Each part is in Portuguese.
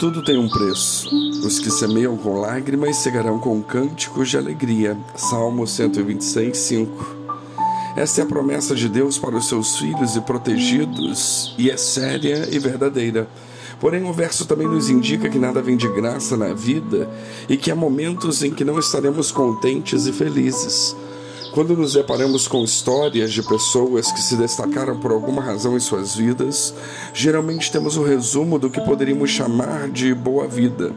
Tudo tem um preço. Os que semeiam com lágrimas cegarão com cânticos de alegria. Salmo 126, 5. Esta é a promessa de Deus para os seus filhos e protegidos, e é séria e verdadeira. Porém, o verso também nos indica que nada vem de graça na vida e que há momentos em que não estaremos contentes e felizes. Quando nos deparamos com histórias de pessoas que se destacaram por alguma razão em suas vidas, geralmente temos o resumo do que poderíamos chamar de boa vida.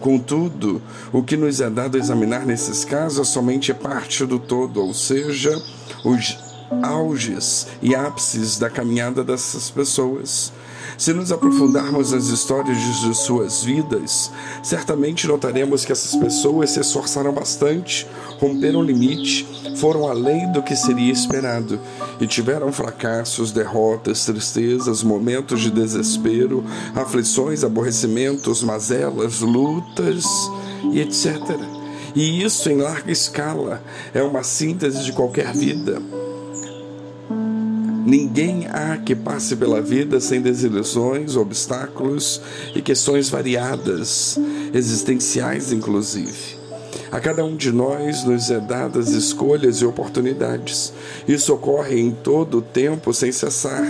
Contudo, o que nos é dado examinar nesses casos é somente parte do todo, ou seja, os auges e ápices da caminhada dessas pessoas. Se nos aprofundarmos nas histórias de suas vidas, certamente notaremos que essas pessoas se esforçaram bastante, romperam o limite, foram além do que seria esperado e tiveram fracassos, derrotas, tristezas, momentos de desespero, aflições, aborrecimentos, mazelas, lutas e etc. E isso em larga escala é uma síntese de qualquer vida. Ninguém há que passe pela vida sem desilusões, obstáculos e questões variadas, existenciais inclusive. A cada um de nós nos é dadas escolhas e oportunidades. Isso ocorre em todo o tempo sem cessar,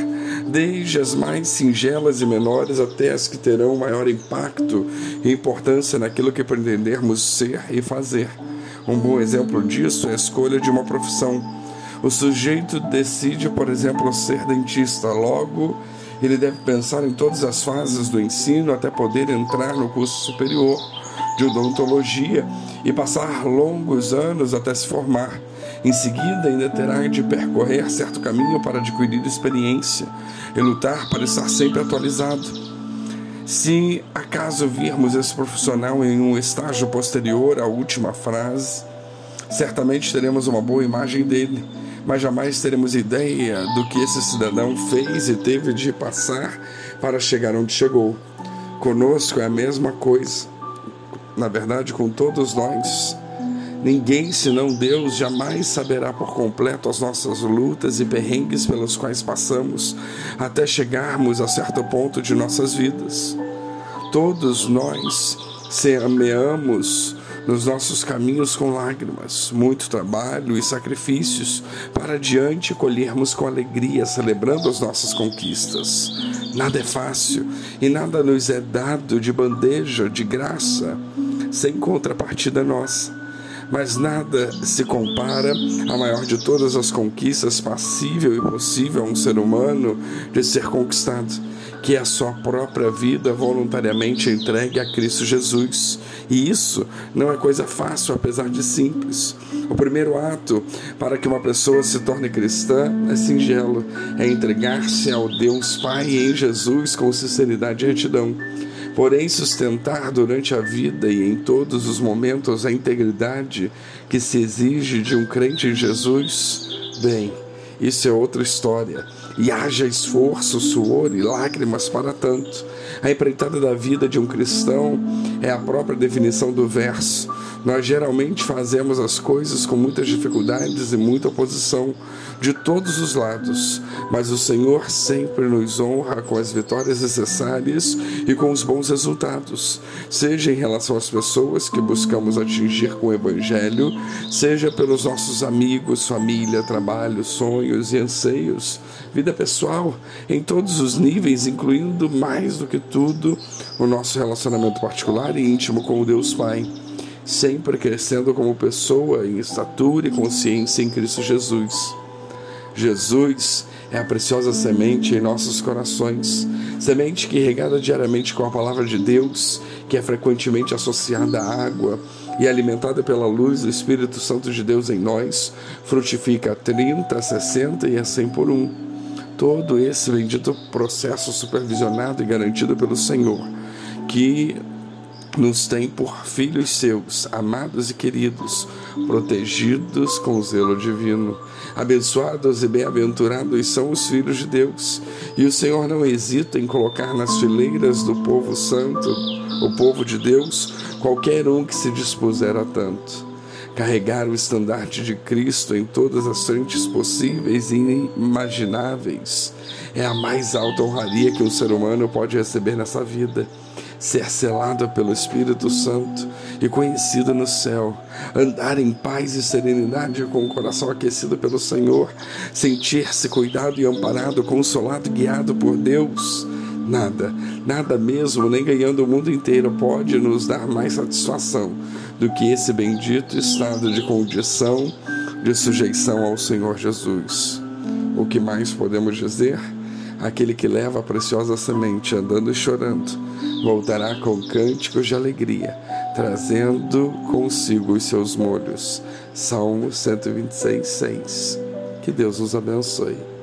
desde as mais singelas e menores até as que terão maior impacto e importância naquilo que pretendermos ser e fazer. Um bom exemplo disso é a escolha de uma profissão. O sujeito decide, por exemplo, ser dentista. Logo, ele deve pensar em todas as fases do ensino até poder entrar no curso superior de odontologia e passar longos anos até se formar. Em seguida, ainda terá de percorrer certo caminho para adquirir experiência e lutar para estar sempre atualizado. Se acaso virmos esse profissional em um estágio posterior à última frase, certamente teremos uma boa imagem dele mas jamais teremos ideia do que esse cidadão fez e teve de passar para chegar onde chegou. Conosco é a mesma coisa. Na verdade, com todos nós. Ninguém senão Deus jamais saberá por completo as nossas lutas e perrengues pelos quais passamos até chegarmos a certo ponto de nossas vidas. Todos nós semeamos nos nossos caminhos com lágrimas, muito trabalho e sacrifícios, para adiante colhermos com alegria, celebrando as nossas conquistas. Nada é fácil e nada nos é dado de bandeja, de graça, sem contrapartida nossa mas nada se compara à maior de todas as conquistas passível e possível a um ser humano de ser conquistado que é a sua própria vida voluntariamente entregue a Cristo Jesus. E isso não é coisa fácil, apesar de simples. O primeiro ato para que uma pessoa se torne cristã é singelo, é entregar-se ao Deus Pai em Jesus com sinceridade e retidão. Porém, sustentar durante a vida e em todos os momentos a integridade que se exige de um crente em Jesus, bem, isso é outra história e haja esforço, suor e lágrimas para tanto. A empreitada da vida de um cristão é a própria definição do verso. Nós geralmente fazemos as coisas com muitas dificuldades e muita oposição de todos os lados, mas o Senhor sempre nos honra com as vitórias necessárias e com os bons resultados, seja em relação às pessoas que buscamos atingir com o Evangelho, seja pelos nossos amigos, família, trabalho, sonhos e anseios, vida pessoal, em todos os níveis, incluindo mais do que tudo o nosso relacionamento particular e íntimo com o Deus Pai sempre crescendo como pessoa em estatura e consciência em Cristo Jesus. Jesus é a preciosa semente em nossos corações, semente que regada diariamente com a palavra de Deus, que é frequentemente associada à água e alimentada pela luz do Espírito Santo de Deus em nós, frutifica a 30, a 60 e a 100 por um. Todo esse bendito processo supervisionado e garantido pelo Senhor, que nos tem por filhos seus, amados e queridos, protegidos com zelo divino. Abençoados e bem-aventurados são os filhos de Deus, e o Senhor não hesita em colocar nas fileiras do povo santo, o povo de Deus, qualquer um que se dispuser a tanto. Carregar o estandarte de Cristo em todas as frentes possíveis e inimagináveis é a mais alta honraria que um ser humano pode receber nessa vida. Ser selado pelo Espírito Santo e conhecido no céu, andar em paz e serenidade com o coração aquecido pelo Senhor, sentir-se cuidado e amparado, consolado e guiado por Deus. Nada, nada mesmo, nem ganhando o mundo inteiro, pode nos dar mais satisfação do que esse bendito estado de condição de sujeição ao Senhor Jesus. O que mais podemos dizer? Aquele que leva a preciosa semente andando e chorando, voltará com cânticos de alegria, trazendo consigo os seus molhos. Salmo 126, 6. Que Deus nos abençoe.